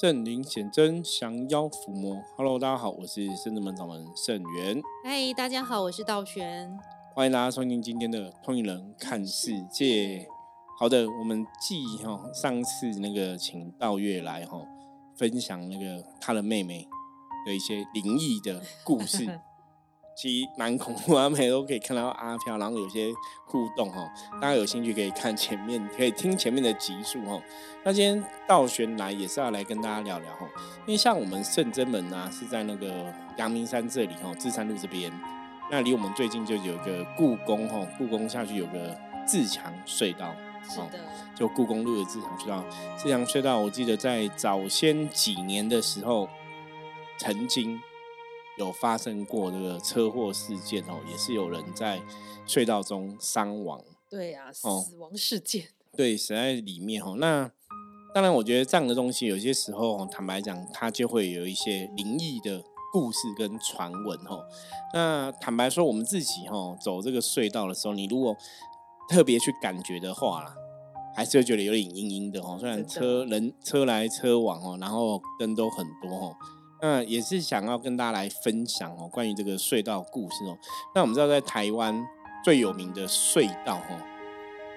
圣灵显真，降妖伏魔。Hello，大家好，我是圣子门掌门圣元。嗨，大家好，我是道玄。欢迎大家收听今天的《通灵人看世界》。好的，我们继哈上次那个请道月来哈分享那个他的妹妹的一些灵异的故事。其实蛮恐怖啊，每都可以看到阿飘，然后有些互动哈。大家有兴趣可以看前面，可以听前面的集数哈。那今天道玄来也是要来跟大家聊聊哈，因为像我们圣真门啊，是在那个阳明山这里哈，至山路这边。那离我们最近就有一个故宫哈，故宫下去有个自强隧道，是的，就故宫路的自强隧道。自强隧道，我记得在早先几年的时候，曾经。有发生过这个车祸事件哦，也是有人在隧道中伤亡。对呀，死亡事件。对，死在里面哦。那当然，我觉得这样的东西有些时候，坦白讲，它就会有一些灵异的故事跟传闻哦。那坦白说，我们自己哈走这个隧道的时候，你如果特别去感觉的话啦，还是会觉得有点阴阴的哦。虽然车人车来车往哦，然后灯都很多哦。那也是想要跟大家来分享哦，关于这个隧道故事哦。那我们知道，在台湾最有名的隧道哦，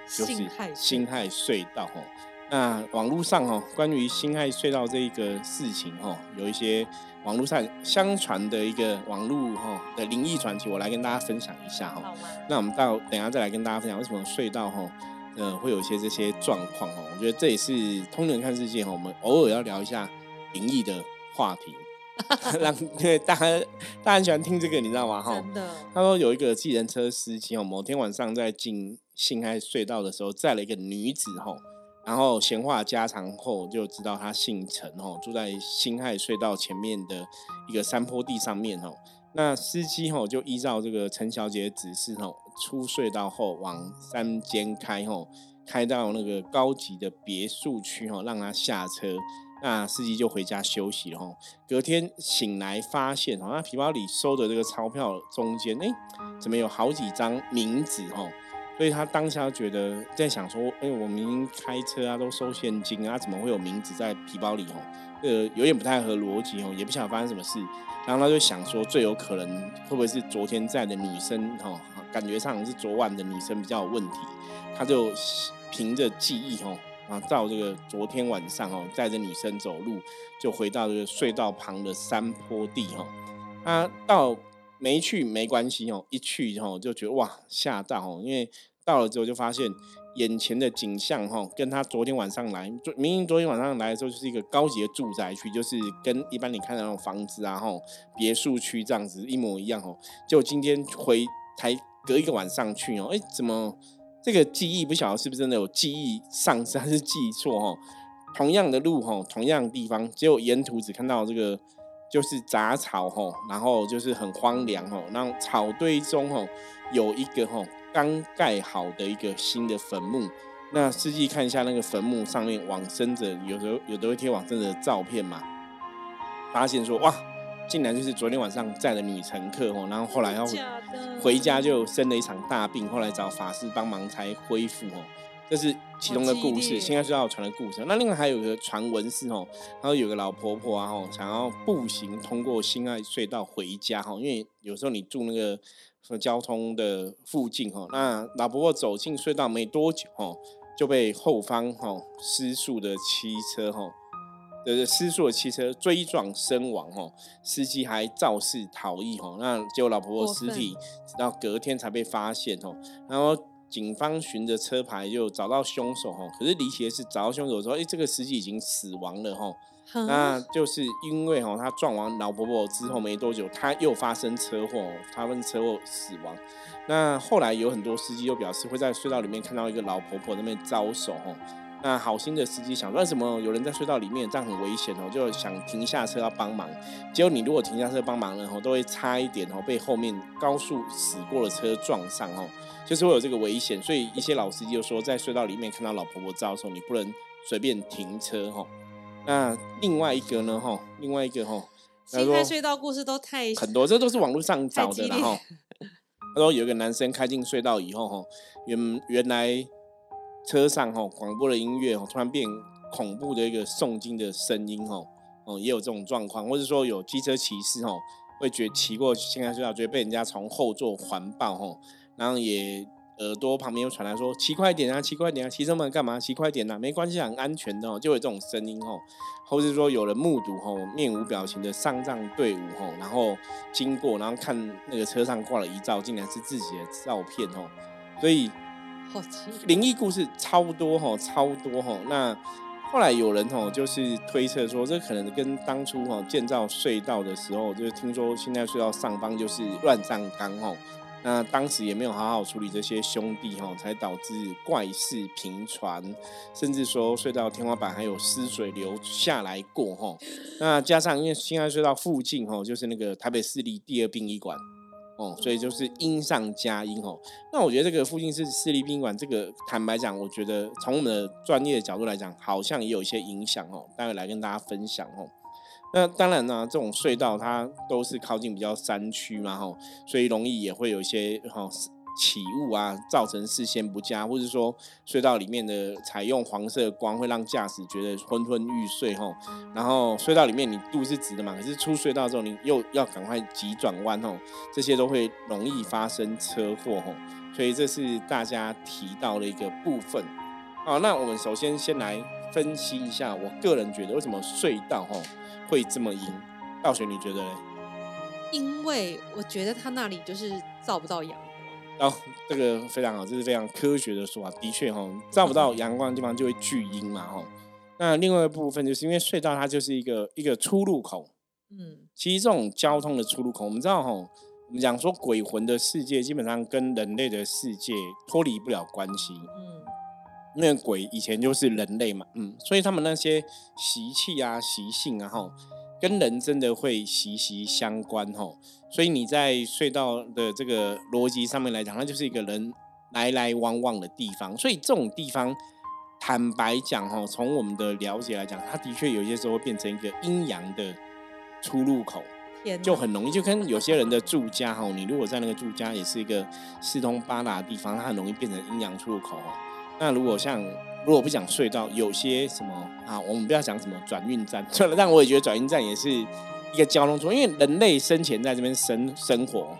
就是辛亥隧道哦。那网络上哦，关于辛亥隧道这一个事情哦，有一些网络上相传的一个网络哈的灵异传奇，我来跟大家分享一下哈。那我们到等下再来跟大家分享为什么隧道哈，呃，会有一些这些状况哦。我觉得这也是通人看世界哈，我们偶尔要聊一下灵异的话题。让因为大家大家很喜欢听这个，你知道吗？哈，真的。他说有一个计程车司机哦，某天晚上在进信海隧道的时候，载了一个女子哈，然后闲话家常后就知道她姓陈哦，住在新海隧道前面的一个山坡地上面哦。那司机吼就依照这个陈小姐的指示吼，出隧道后往山间开吼，开到那个高级的别墅区吼，让她下车。那司机就回家休息了哈。隔天醒来发现，哦，那皮包里收的这个钞票中间，哎，怎么有好几张名字哦？所以他当下觉得在想说，哎，我明明开车啊，都收现金啊，怎么会有名字在皮包里哦？呃，有点不太合逻辑哦，也不晓得发生什么事。然后他就想说，最有可能会不会是昨天在的女生哦？感觉上是昨晚的女生比较有问题。他就凭着记忆哦。啊，到这个昨天晚上哦，带着女生走路，就回到这个隧道旁的山坡地哈。他到没去没关系哦，一去后就觉得哇吓到哦，因为到了之后就发现眼前的景象哈，跟他昨天晚上来，明明昨天晚上来的时候就是一个高级的住宅区，就是跟一般你看的那种房子啊哈，别墅区这样子一模一样哦。就今天回才隔一个晚上去哦，哎怎么？这个记忆不晓得是不是真的有记忆丧失还是记错哈？同样的路哈，同样的地方，结果沿途只看到这个就是杂草哈，然后就是很荒凉哈，那草堆中哈有一个哈刚盖好的一个新的坟墓。那司机看一下那个坟墓上面往生者，有时候有的会贴往生者的照片嘛，发现说哇。竟然就是昨天晚上载的女乘客哦，然后后来要回家就生了一场大病，后来找法师帮忙才恢复哦。这是其中的故事，现在是要传的故事。那另外还有一个传闻是哦，然后有个老婆婆啊吼，想要步行通过新爱隧道回家哈，因为有时候你住那个交通的附近哈，那老婆婆走进隧道没多久哈，就被后方哈失速的汽车哈。的失速的汽车追撞身亡哦，司机还肇事逃逸哦，那结果老婆婆尸体直到隔天才被发现哦，然后警方循着车牌就找到凶手哦，可是离奇的是找到凶手说，哎，这个司机已经死亡了哈，那就是因为哦，他撞完老婆婆之后没多久，他又发生车祸，他们车祸死亡，那后来有很多司机又表示会在隧道里面看到一个老婆婆那边招手哦。那好心的司机想说，什么有人在隧道里面，这样很危险哦，就想停下车要帮忙。结果你如果停下车帮忙了，吼，都会差一点哦，被后面高速驶过的车撞上哦，就是会有这个危险。所以一些老司机就说，在隧道里面看到老婆婆照的时候，你不能随便停车哦。那另外一个呢，哈，另外一个哈，新开隧道故事都太很多，这都是网络上找的然后他说有一个男生开进隧道以后，哈，原原来。车上吼广播的音乐哦突然变恐怖的一个诵经的声音哦，哦，也有这种状况，或者说有机车骑士哦，会觉骑过新开隧道，觉得被人家从后座环抱哦，然后也。耳朵旁边又传来说：“骑快点啊，骑快点啊，骑这么干嘛？骑快点呐，没关系，很安全的哦。”就有这种声音哦，或是说有人目睹吼面无表情的上葬队伍吼，然后经过，然后看那个车上挂了遗照，竟然是自己的照片哦。所以，好奇灵异故事超多哈，超多哈。那后来有人吼就是推测说，这可能跟当初吼建造隧道的时候，就是听说现在隧道上方就是乱葬岗吼。那当时也没有好好处理这些兄弟哈，才导致怪事频传，甚至说隧道天花板还有湿水流下来过哈。那加上因为新安隧道附近哈，就是那个台北市立第二殡仪馆哦，所以就是因上加因哦。那我觉得这个附近是私立宾馆，这个坦白讲，我觉得从我们的专业的角度来讲，好像也有一些影响哦。待会来跟大家分享哦。那当然呢，这种隧道它都是靠近比较山区嘛，吼，所以容易也会有一些哈起雾啊，造成视线不佳，或者说隧道里面的采用黄色光会让驾驶觉得昏昏欲睡，吼。然后隧道里面你路是直的嘛，可是出隧道之后你又要赶快急转弯，吼，这些都会容易发生车祸，吼。所以这是大家提到的一个部分。好，那我们首先先来分析一下，我个人觉得为什么隧道，吼。会这么阴？道玄，你觉得呢？因为我觉得他那里就是照不到阳光。哦，这个非常好，这是非常科学的说法。的确，哈，照不到阳光的地方就会聚阴嘛，哈。那另外一部分就是因为隧道它就是一个一个出入口。嗯，其实这种交通的出入口，我们知道，哈，我们讲说鬼魂的世界基本上跟人类的世界脱离不了关系。嗯。因为鬼以前就是人类嘛，嗯，所以他们那些习气啊、习性啊，哈，跟人真的会息息相关，哈。所以你在隧道的这个逻辑上面来讲，它就是一个人来来往往的地方。所以这种地方，坦白讲，哈，从我们的了解来讲，它的确有些时候会变成一个阴阳的出入口，就很容易就跟有些人的住家，哈，你如果在那个住家也是一个四通八达的地方，它很容易变成阴阳出入口，哈。那如果像如果不讲隧道，有些什么啊？我们不要讲什么转运站，算了。但我也觉得转运站也是一个交通中，因为人类生前在这边生生活。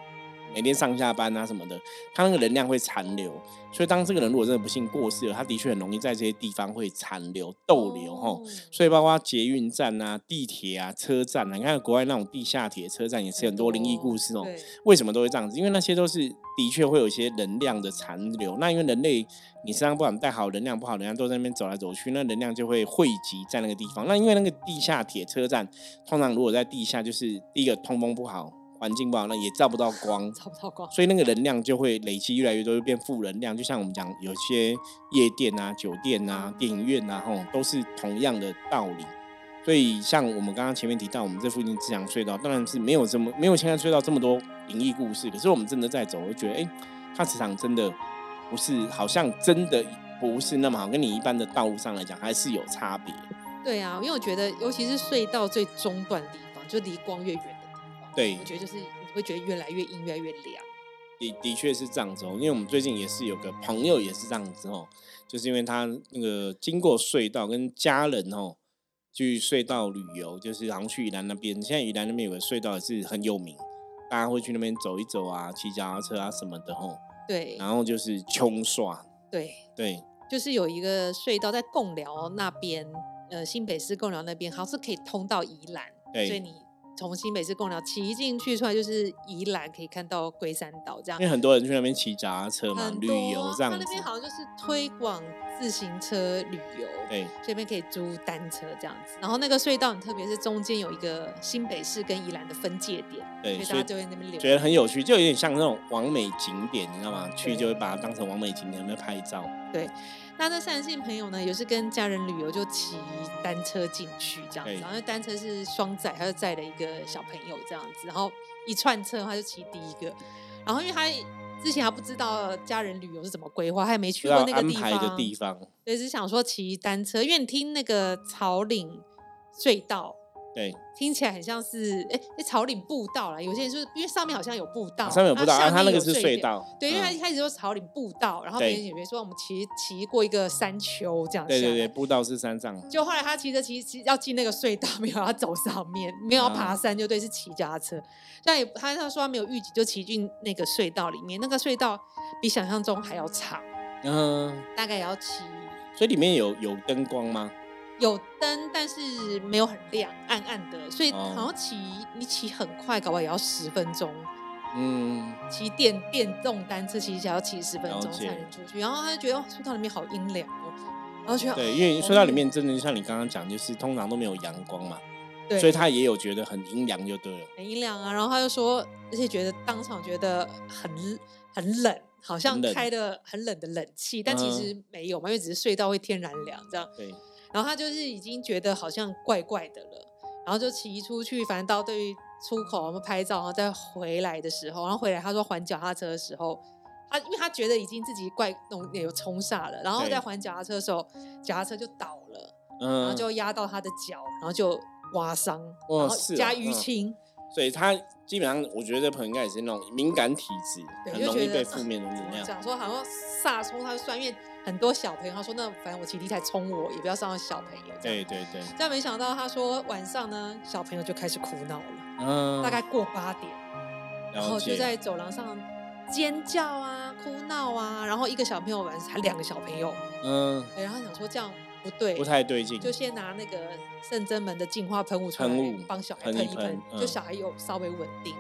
每天上下班啊什么的，他那个能量会残留，所以当这个人如果真的不幸过世了，他的确很容易在这些地方会残留逗留哈。所以包括捷运站啊、地铁啊、车站啊，你看国外那种地下铁车站也是很多灵异故事哦。为什么都会这样子？因为那些都是的确会有一些能量的残留。那因为人类你身上不管带好能量不好能量都在那边走来走去，那能量就会汇集在那个地方。那因为那个地下铁车站通常如果在地下，就是第一个通风不好。环境不好，那也照不到光，照不到光，所以那个能量就会累积越来越多，就变负能量。就像我们讲，有些夜店啊、酒店啊、电影院啊，吼，都是同样的道理。所以像我们刚刚前面提到，我们这附近自强隧道，当然是没有这么没有现在隧道这么多灵异故事。可是我们真的在走，我就觉得，哎，它磁场真的不是，好像真的不是那么好，跟你一般的道路上来讲，还是有差别。对啊，因为我觉得，尤其是隧道最中段地方，就离光越远。对，我觉得就是你会觉得越来越阴，越来越凉。的的确是这样子哦，因为我们最近也是有个朋友也是这样子哦，就是因为他那个经过隧道跟家人哦去隧道旅游，就是好像去宜兰那边，现在宜兰那边有个隧道也是很有名，大家会去那边走一走啊，骑脚踏车啊什么的哦。对，然后就是冲刷。对对，就是有一个隧道在贡寮那边，呃，新北市贡寮那边，好像是可以通到宜兰，所以你。从新北市贡寮骑进去出来就是宜兰，可以看到龟山岛这样。因为很多人去那边骑脚踏车嘛，旅游这样子。他那边好像就是推广自行车旅游，对，这边可以租单车这样子。然后那个隧道，特别是中间有一个新北市跟宜兰的分界点，对，所以大家就会那边觉得很有趣，就有点像那种完美景点，你知道吗？去就会把它当成完美景点，那边拍照。对。那这善信朋友呢，也是跟家人旅游，就骑单车进去这样子。然后单车是双载，他就载了一个小朋友这样子。然后一串车，他就骑第一个。然后因为他之前还不知道家人旅游是怎么规划，他也没去过那个地方。的地方。对，只想说骑单车，因为你听那个草岭隧道对，听起来很像是哎，草岭步道啦。有些人就是因为上面好像有步道，上面有步道，啊，它那个是隧道。对，因为他一开始说草岭步道，然后别人以为说我们骑骑过一个山丘这样。对对对，步道是山上。就后来他骑着骑骑要进那个隧道，没有要走上面，没有要爬山，就对，是骑脚踏车。但也他他说他没有预警就骑进那个隧道里面，那个隧道比想象中还要长，嗯，大概也要骑。所以里面有有灯光吗？有灯，但是没有很亮，暗暗的，所以好像骑你骑很快，搞不好也要十分钟。嗯，骑电电动单车骑起来要骑十分钟才能出去。然后他就觉得哦隧道里面好阴凉哦，然后觉得对，因为隧道里面真的就像你刚刚讲，就是通常都没有阳光嘛，对所以他也有觉得很阴凉就对了，很阴凉啊。然后他就说，而且觉得当场觉得很很冷，好像开的很冷的冷气，但其实没有嘛，因为只是隧道会天然凉这样。对。然后他就是已经觉得好像怪怪的了，然后就骑出去，反正到对出口我们拍照，然后再回来的时候，然后回来他说还脚踏车的时候，他因为他觉得已经自己怪弄有冲煞了，然后在还脚踏车的时候，脚踏车就倒了，嗯然后就压到他的脚，然后就挖伤，然后加淤青。所以他基本上，我觉得这朋友应该也是那种敏感体质，很容易被负面的能量。讲说好像煞冲，他算因为很多小朋友，他说那反正我骑地才冲我，也不要伤到小朋友。对对对。但没想到他说晚上呢，小朋友就开始哭闹了，嗯，大概过八点，然后就在走廊上尖叫啊、哭闹啊，然后一个小朋友晚上还两个小朋友，嗯，然后想说这样。不对，不太对劲。就先拿那个圣真门的净化喷雾出来，帮小孩喷一喷，就小孩有稍微稳定。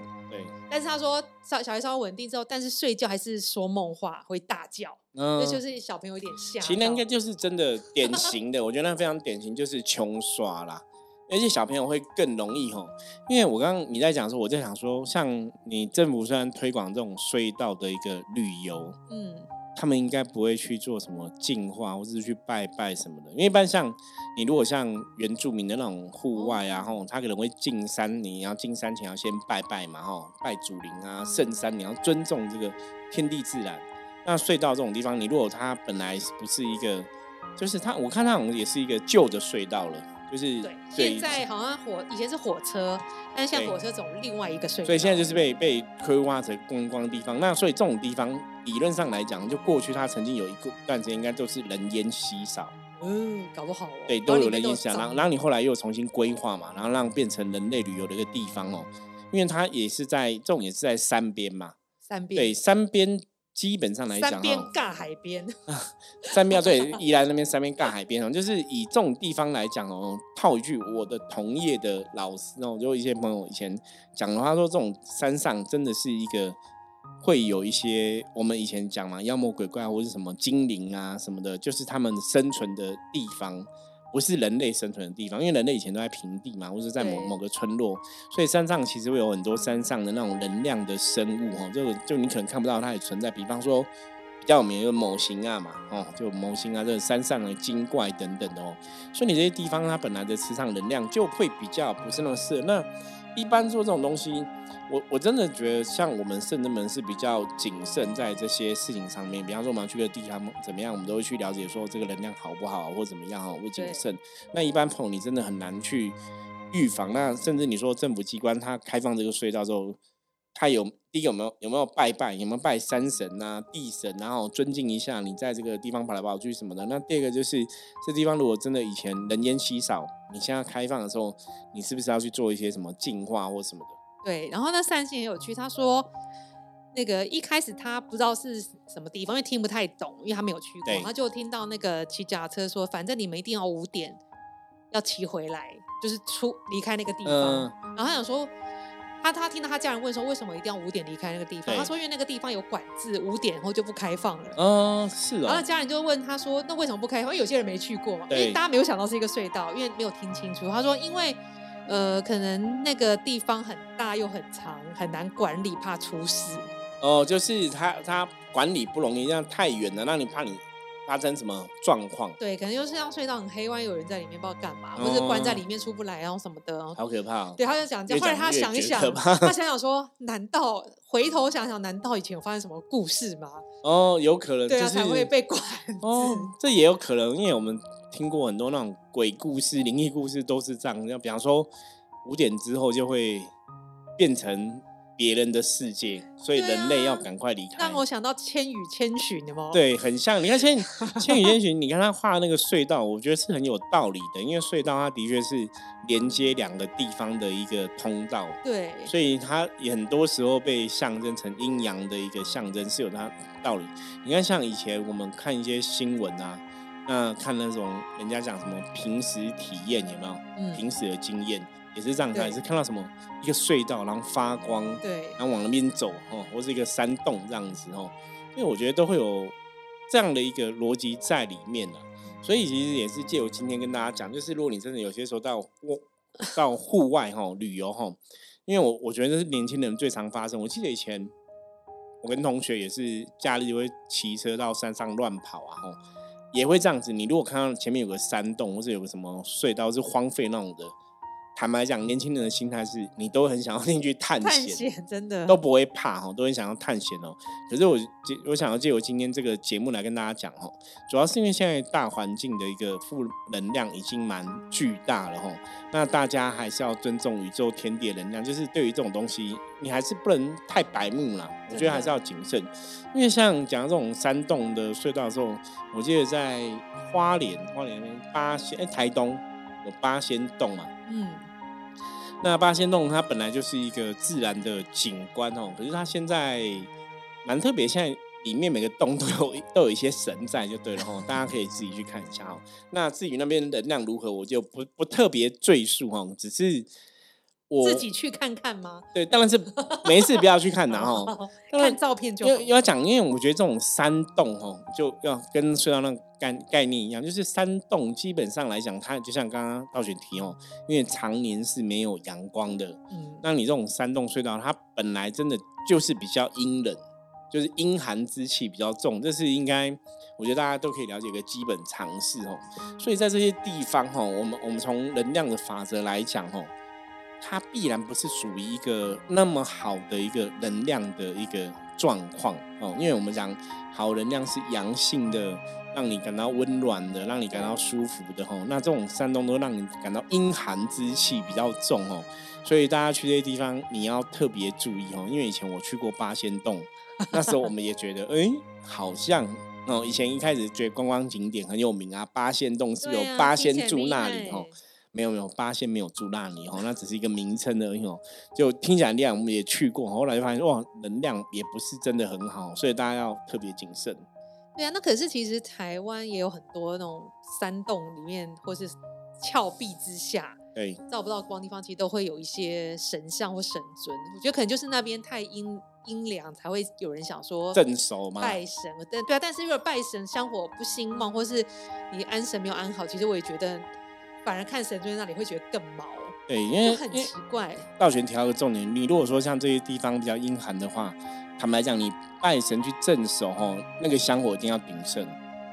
对。但是他说，小小孩稍微稳定之后，但是睡觉还是说梦话，会大叫。嗯。那就是小朋友有点像。其实应该就是真的典型的，我觉得那非常典型，就是穷耍啦。而且小朋友会更容易吼，因为我刚刚你在讲说，我在想说，像你政府虽然推广这种隧道的一个旅游，嗯。他们应该不会去做什么净化，或者是去拜拜什么的。因为一般像你如果像原住民的那种户外啊，吼，他可能会进山，你要进山前要先拜拜嘛，吼，拜祖灵啊，圣山，你要尊重这个天地自然。那隧道这种地方，你如果它本来不是一个，就是它，我看它好像也是一个旧的隧道了。就是对，现在好像火以前是火车，但是现在火车走另外一个隧道，所以现在就是被被规划成观光的地方。那所以这种地方理论上来讲，就过去他曾经有一个段时间应该都是人烟稀少，嗯，搞不好对都有人烟稀少。然后然后你后来又重新规划嘛，然后让变成人类旅游的一个地方哦，因为它也是在这种也是在山边嘛，山边对山边。基本上来讲，山边尬海边，三边对宜兰那边山边 尬海边哦，就是以这种地方来讲哦，套一句我的同业的老师哦，就一些朋友以前讲的话说，这种山上真的是一个会有一些我们以前讲嘛，妖魔鬼怪或是什么精灵啊什么的，就是他们生存的地方。不是人类生存的地方，因为人类以前都在平地嘛，或者在某某个村落，所以山上其实会有很多山上的那种能量的生物哦，就就你可能看不到它也存在。比方说比较有名的某星啊嘛，哦，就某星啊，这山上的精怪等等的哦，所以你这些地方它本来的磁场能量就会比较不是那么适合。那一般做这种东西。我我真的觉得，像我们圣人们是比较谨慎在这些事情上面。比方说，我们要去个地方怎么样，我们都会去了解说这个能量好不好，或怎么样哦，会谨慎。那一般朋友，你真的很难去预防。那甚至你说政府机关它开放这个隧道之后，它有第一有没有有没有拜拜，有没有拜山神啊、地神，然后尊敬一下你在这个地方跑来跑去什么的。那第二个就是这地方如果真的以前人烟稀少，你现在开放的时候，你是不是要去做一些什么净化或什么的？对，然后那善信很有趣，他说那个一开始他不知道是什么地方，因为听不太懂，因为他没有去过，他就听到那个骑脚踏车说，反正你们一定要五点要骑回来，就是出离开那个地方。然后他想说，他他听到他家人问说，为什么一定要五点离开那个地方？他说因为那个地方有管制，五点后就不开放了。嗯，是啊。然后家人就问他说，那为什么不开放？因为有些人没去过嘛，因为大家没有想到是一个隧道，因为没有听清楚。他说因为。呃，可能那个地方很大又很长，很难管理，怕出事。哦，就是他他管理不容易，这样太远了，让你怕你发生什么状况。对，可能就是像隧道很黑，万一有人在里面不知道干嘛，或者关在里面出不来，然后什么的。好可怕。对，他就讲这样，后来他想一想，他 想想说，难道回头想想，难道以前有发生什么故事吗？哦，有可能，对啊，才会被管。哦，这也有可能，因为我们。听过很多那种鬼故事、灵异故事，都是这样。像比方说，五点之后就会变成。别人的世界，所以人类要赶快离开。让我想到《千与千寻》，的吗？对，很像。你看《千千与千寻》，你看他画那个隧道，我觉得是很有道理的。因为隧道它的确是连接两个地方的一个通道。对。所以它也很多时候被象征成阴阳的一个象征，是有它道理。你看，像以前我们看一些新闻啊，那看那种人家讲什么平时体验，有没有？嗯。平时的经验。也是这样看，也是看到什么一个隧道，然后发光，对，然后往那边走，哦，或是一个山洞这样子，哦，因为我觉得都会有这样的一个逻辑在里面的，所以其实也是借由今天跟大家讲，就是如果你真的有些时候到我到户外哈旅游哈，因为我我觉得这是年轻人最常发生。我记得以前我跟同学也是假日会骑车到山上乱跑啊，哈，也会这样子。你如果看到前面有个山洞，或者有个什么隧道是荒废那种的。坦白讲，年轻人的心态是你都很想要进去探险，真的都不会怕哈，都很想要探险哦。可是我借我想要借我今天这个节目来跟大家讲哦，主要是因为现在大环境的一个负能量已经蛮巨大了哈。那大家还是要尊重宇宙天地的能量，就是对于这种东西，你还是不能太白目了。我觉得还是要谨慎，因为像讲这种山洞的隧道的时候，我记得在花莲花莲那边八仙哎台东有八仙洞嘛，嗯。那八仙洞它本来就是一个自然的景观哦，可是它现在蛮特别，现在里面每个洞都有都有一些神在，就对了哦，大家可以自己去看一下哦。那至于那边能量如何，我就不不特别赘述哦，只是。自己去看看吗？对，当然是没事，不要去看的哈。看照片就。要要讲，因为我觉得这种山洞哦，就要跟隧道那概概念一样，就是山洞基本上来讲，它就像刚刚倒选题哦，因为常年是没有阳光的。嗯。那你这种山洞隧道，它本来真的就是比较阴冷，就是阴寒之气比较重，这是应该我觉得大家都可以了解一个基本常识哦。所以在这些地方哈，我们我们从能量的法则来讲哈。它必然不是属于一个那么好的一个能量的一个状况哦，因为我们讲好能量是阳性的，让你感到温暖的，让你感到舒服的哈。那这种山洞都让你感到阴寒之气比较重哦，所以大家去这些地方你要特别注意哦。因为以前我去过八仙洞，那时候我们也觉得哎，好像哦，以前一开始觉得观光景点很有名啊，八仙洞是有八仙住那里哦。没有没有，八仙没有住那里哦，那只是一个名称而已哦。就听起来量，我们也去过，后来就发现哇，能量也不是真的很好，所以大家要特别谨慎。对啊，那可是其实台湾也有很多那种山洞里面，或是峭壁之下，对，照不到光地方，其实都会有一些神像或神尊。我觉得可能就是那边太阴阴凉，才会有人想说镇守吗？拜神，对对啊。但是如果拜神香火不兴旺，或是你安神没有安好，其实我也觉得。反而看神尊那里会觉得更毛，对，因为很奇怪。道玄提到个重点，你如果说像这些地方比较阴寒的话，坦白讲，你拜神去镇守吼，那个香火一定要鼎盛，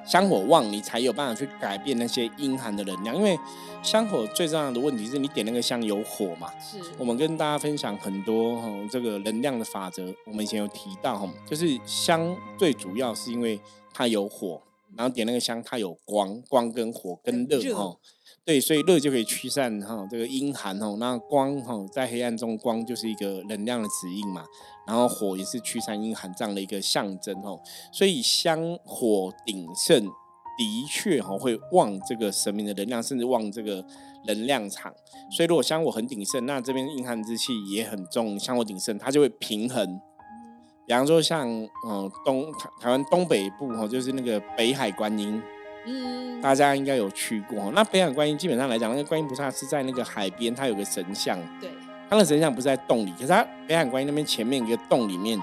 香火旺，你才有办法去改变那些阴寒的能量。因为香火最重要的问题是你点那个香有火嘛。是。我们跟大家分享很多哈这个能量的法则，我们以前有提到哈，就是香最主要是因为它有火，然后点那个香它有光，光跟火跟热哈。对，所以热就可以驱散哈这个阴寒哦。那光哈在黑暗中，光就是一个能量的指引嘛。然后火也是驱散阴寒这样的一个象征哦。所以香火鼎盛，的确哈会旺这个神明的能量，甚至旺这个能量场。所以如果香火很鼎盛，那这边阴寒之气也很重，香火鼎盛，它就会平衡。比方说像嗯东台台湾东北部哈，就是那个北海观音。嗯，大家应该有去过。那北海观音基本上来讲，那个观音菩萨是在那个海边，它有个神像。对，它的神像不是在洞里，可是它北海观音那边前面一个洞里面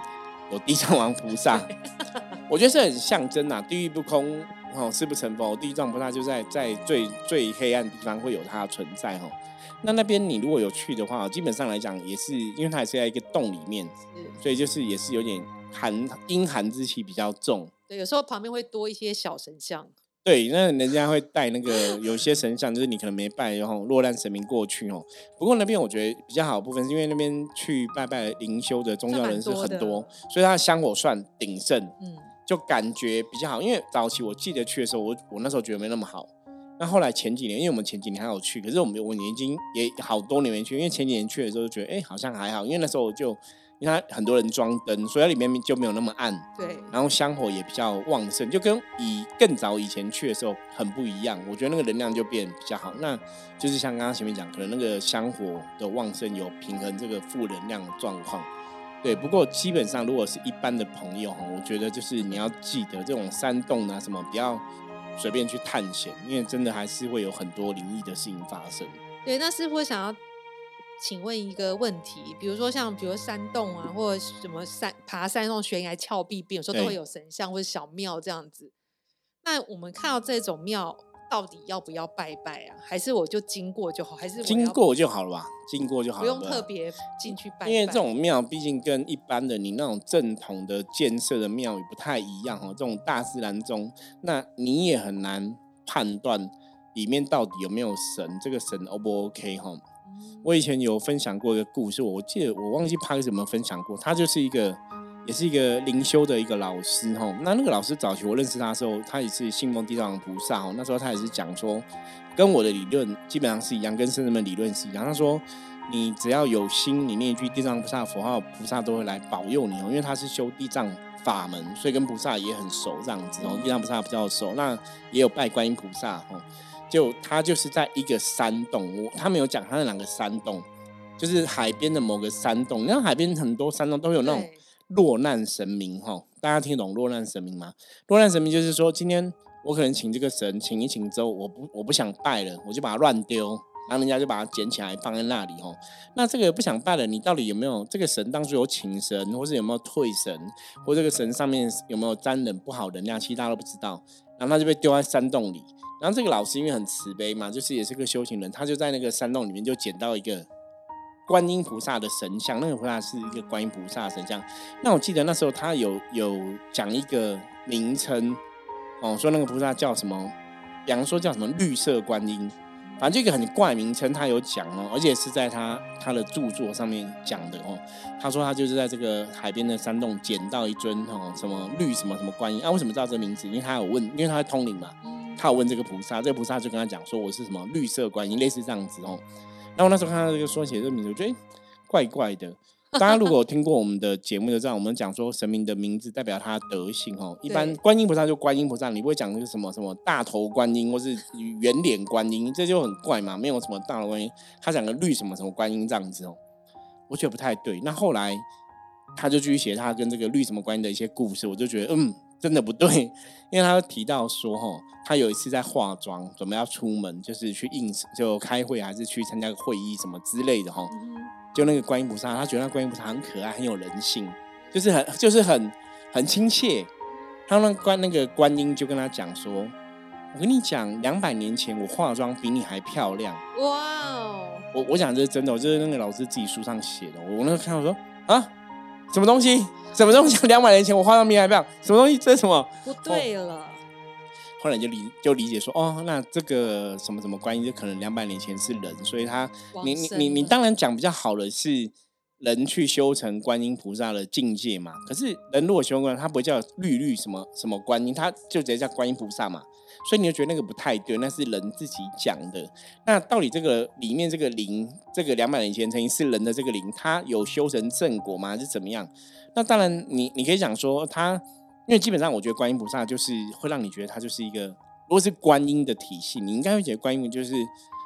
有地藏王菩萨。我觉得是很象征呐，地狱不空，哦，誓不成佛。地藏菩萨就在在最最黑暗地方会有它的存在哈。那那边你如果有去的话，基本上来讲也是，因为它也是在一个洞里面，所以就是也是有点寒阴寒之气比较重。对，有时候旁边会多一些小神像。对，那人家会带那个有些神像，就是你可能没拜，然后落难神明过去哦。不过那边我觉得比较好的部分，是因为那边去拜拜灵修的宗教人士很多，所以它的香火算鼎盛，嗯，就感觉比较好。因为早期我记得去的时候，我我那时候觉得没那么好，那后来前几年，因为我们前几年还有去，可是我们我已经也好多年没去，因为前几年去的时候就觉得，哎，好像还好，因为那时候就因为它很多人装灯，所以里面就没有那么暗，对，然后香火也比较旺盛，就跟以更早以前去的时候很不一样。我觉得那个能量就变比较好，那就是像刚刚前面讲，可能那个香火的旺盛有平衡这个负能量的状况。对，不过基本上如果是一般的朋友哈，我觉得就是你要记得这种山洞啊什么不要。随便去探险，因为真的还是会有很多灵异的事情发生。对，那师傅想要请问一个问题，比如说像比如山洞啊，或者什么山爬山那种悬崖峭壁边，有时候都会有神像或者小庙这样子。那我们看到这种庙。到底要不要拜拜啊？还是我就经过就好？还是经过就好了吧？经过就好了，不用特别进去拜。因为这种庙毕竟跟一般的你那种正统的建设的庙宇不太一样哦。这种大自然中，那你也很难判断里面到底有没有神，这个神 O 不 OK 哈？我以前有分享过一个故事，我记得我忘记拍什么分享过，他就是一个。也是一个灵修的一个老师哈，那那个老师早期我认识他的时候，他也是信奉地藏菩萨哦。那时候他也是讲说，跟我的理论基本上是一样，跟圣人们理论是一样。他说，你只要有心，你念一句地藏菩萨佛号，菩萨都会来保佑你哦。因为他是修地藏法门，所以跟菩萨也很熟这样子哦。地藏菩萨比较熟，那也有拜观音菩萨哦。就他就是在一个山洞，我他没有讲他那两个山洞，就是海边的某个山洞。你看海边很多山洞都有那种。落难神明，哈，大家听懂落难神明吗？落难神明就是说，今天我可能请这个神，请一请之后，我不我不想拜了，我就把它乱丢，然后人家就把它捡起来放在那里，哈。那这个不想拜了，你到底有没有这个神当初有请神，或是有没有退神，或这个神上面有没有沾人不好能量，其实大家都不知道。然后他就被丢在山洞里，然后这个老师因为很慈悲嘛，就是也是个修行人，他就在那个山洞里面就捡到一个。观音菩萨的神像，那个菩萨是一个观音菩萨神像。那我记得那时候他有有讲一个名称哦，说那个菩萨叫什么，比方说叫什么绿色观音，反正这个很怪名称，他有讲哦，而且是在他他的著作上面讲的哦。他说他就是在这个海边的山洞捡到一尊哦，什么绿什么什么观音啊？为什么知道这个名字？因为他有问，因为他在通灵嘛，他有问这个菩萨，这个菩萨就跟他讲说，我是什么绿色观音，类似这样子哦。然后那时候看到这个缩写这个名字，我觉得怪怪的。大家如果听过我们的节目，就知道我们讲说神明的名字代表他的德性哦。一般观音菩萨就观音菩萨，你不会讲那个什么什么大头观音或是圆脸观音，这就很怪嘛。没有什么大头观音，他讲个绿什么什么观音这样子哦，我觉得不太对。那后来他就继续写他跟这个绿什么观音的一些故事，我就觉得嗯。真的不对，因为他提到说，哈，他有一次在化妆，准备要出门，就是去应就开会，还是去参加个会议什么之类的，哈。就那个观音菩萨，他觉得那观音菩萨很可爱，很有人性，就是很就是很很亲切。他那观那个观音就跟他讲说：“我跟你讲，两百年前我化妆比你还漂亮。”哇哦！我我讲这是真的，我就是那个老师自己书上写的。我那时候看到说啊，什么东西？什么东西？两百年前我化妆比你还漂亮？什么东西？这是什么？不对了。后来就理就理解说，哦，那这个什么什么观音？就可能两百年前是人，所以他你你你你当然讲比较好的是人去修成观音菩萨的境界嘛。可是人如果修观，他不会叫绿绿什么什么观音，他就直接叫观音菩萨嘛。所以你就觉得那个不太对，那是人自己讲的。那到底这个里面这个灵，这个两百年前曾经是人的这个灵，它有修成正果吗？是怎么样？那当然，你你可以讲说它，因为基本上我觉得观音菩萨就是会让你觉得它就是一个，如果是观音的体系，你应该会觉得观音就是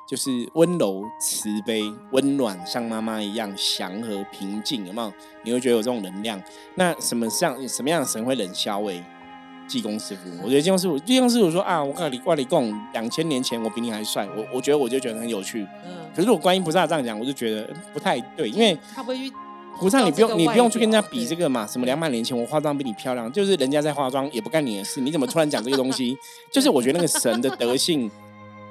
就是温柔慈悲、温暖，像妈妈一样祥和平静，有没有？你会觉得有这种能量？那什么像什么样的神会冷消诶？济公师傅，我觉得济公师傅，济公师傅说啊，我告诉你，万里共两千年前我比你还帅，我我觉得我就觉得很有趣。嗯，可是我观音菩萨这样讲，我就觉得不太对，因为他不会去。菩萨，你不用，你不用去跟人家比这个嘛。什么两百年前我化妆比你漂亮，就是人家在化妆也不干你的事。你怎么突然讲这个东西？就是我觉得那个神的德性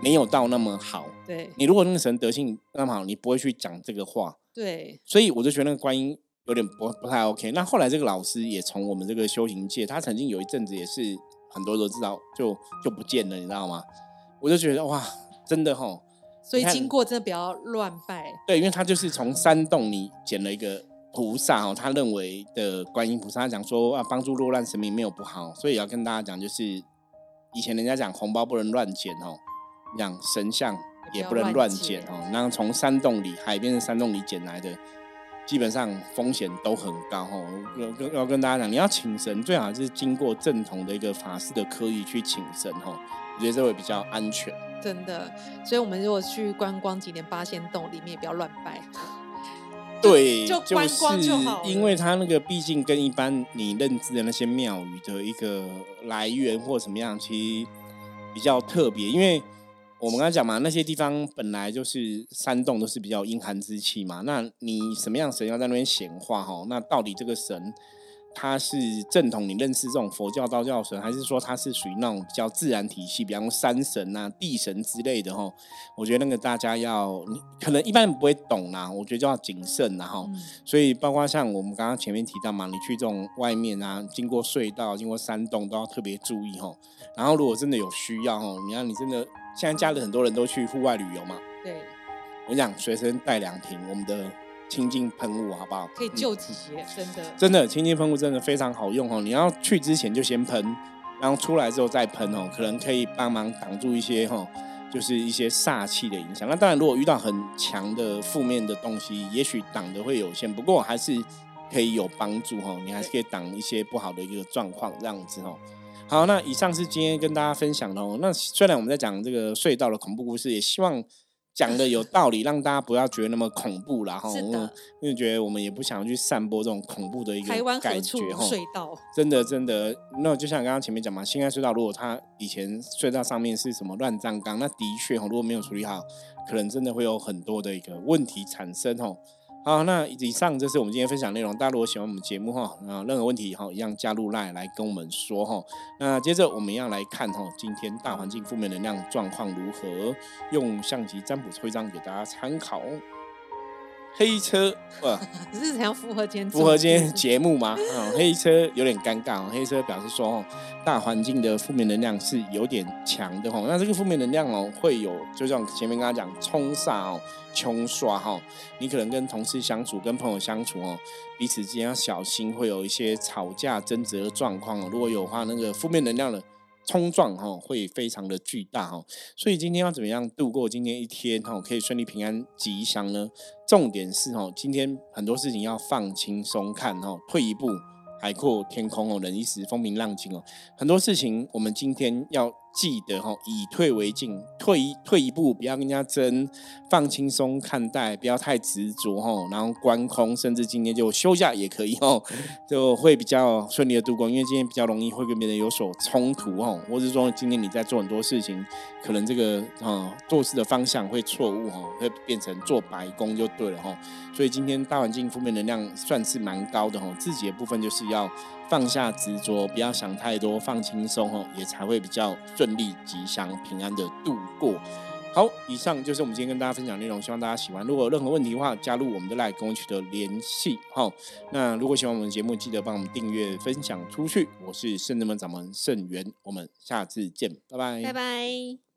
没有到那么好。对，你如果那个神德性那么好，你不会去讲这个话。对，所以我就觉得那个观音有点不不太 OK。那后来这个老师也从我们这个修行界，他曾经有一阵子也是很多都知道，就就不见了，你知道吗？我就觉得哇，真的哈。所以经过真的不要乱拜。对，因为他就是从山洞里捡了一个。菩萨哦，他认为的观音菩萨讲说啊，帮助落难神明没有不好，所以要跟大家讲，就是以前人家讲红包不能乱捡哦，讲神像也不能乱捡哦。那从山洞里、海边的山洞里捡来的，基本上风险都很高哦。要跟要跟大家讲，你要请神，最好是经过正统的一个法师的科仪去请神哦。我觉得这会比较安全。真的，所以我们如果去观光景点八仙洞里面也，不要乱拜。对，就观光就好。因为它那个毕竟跟一般你认知的那些庙宇的一个来源或什么样，其实比较特别。因为我们刚才讲嘛，那些地方本来就是山洞，都是比较阴寒之气嘛。那你什么样神要在那边显化哈？那到底这个神？他是正统，你认识这种佛教、道教神，还是说他是属于那种比较自然体系，比方山神啊、地神之类的哈？我觉得那个大家要，可能一般人不会懂啦。我觉得就要谨慎啦哈。所以包括像我们刚刚前面提到嘛，你去这种外面啊，经过隧道、经过山洞，都要特别注意哈。然后如果真的有需要哈，你看你真的现在家里很多人都去户外旅游嘛，对，我想随身带两瓶我们的。清净喷雾好不好？可以救急，真的。真的，清净喷雾真的非常好用哦。你要去之前就先喷，然后出来之后再喷哦，可能可以帮忙挡住一些哈，就是一些煞气的影响。那当然，如果遇到很强的负面的东西，也许挡的会有限，不过还是可以有帮助哈。你还是可以挡一些不好的一个状况这样子哦。好，那以上是今天跟大家分享的哦。那虽然我们在讲这个隧道的恐怖故事，也希望。讲的有道理，让大家不要觉得那么恐怖啦。哈。因为觉得我们也不想去散播这种恐怖的一个感觉哈。隧道真的真的，那就像刚刚前面讲嘛，新安隧道如果它以前隧道上面是什么乱葬岗，那的确哈，如果没有处理好，可能真的会有很多的一个问题产生哈。好，那以上就是我们今天分享内容。大家如果喜欢我们节目哈，啊，任何问题哈，一样加入赖来跟我们说哈。那接着我们要来看哈，今天大环境负面能量状况如何？用象棋占卜抽一张给大家参考。黑车，呃，是怎样符合今天符合今天节目吗？啊，黑车有点尴尬哦。黑车表示说，哦，大环境的负面能量是有点强的哦。那这个负面能量哦，会有，就像前面跟他讲，冲煞哦，冲刷哈。你可能跟同事相处，跟朋友相处哦，彼此之间要小心，会有一些吵架争执的状况哦。如果有话，那个负面能量的。冲撞哈会非常的巨大哈，所以今天要怎么样度过今天一天哈，可以顺利平安吉祥呢？重点是哈，今天很多事情要放轻松看哈，退一步海阔天空哦，忍一时风平浪静哦，很多事情我们今天要。记得哈，以退为进，退一退一步，不要跟人家争，放轻松看待，不要太执着哈，然后观空，甚至今天就休假也可以哦，就会比较顺利的度过。因为今天比较容易会跟别人有所冲突哦，或者说今天你在做很多事情，可能这个啊做事的方向会错误哈，会变成做白工就对了哈。所以今天大环境负面能量算是蛮高的哈，自己的部分就是要。放下执着，不要想太多，放轻松哦，也才会比较顺利、吉祥、平安的度过。好，以上就是我们今天跟大家分享内容，希望大家喜欢。如果有任何问题的话，加入我们的 LINE 跟我取得联系。好，那如果喜欢我们的节目，记得帮我们订阅、分享出去。我是圣人们掌门圣元，我们下次见，拜拜，拜拜。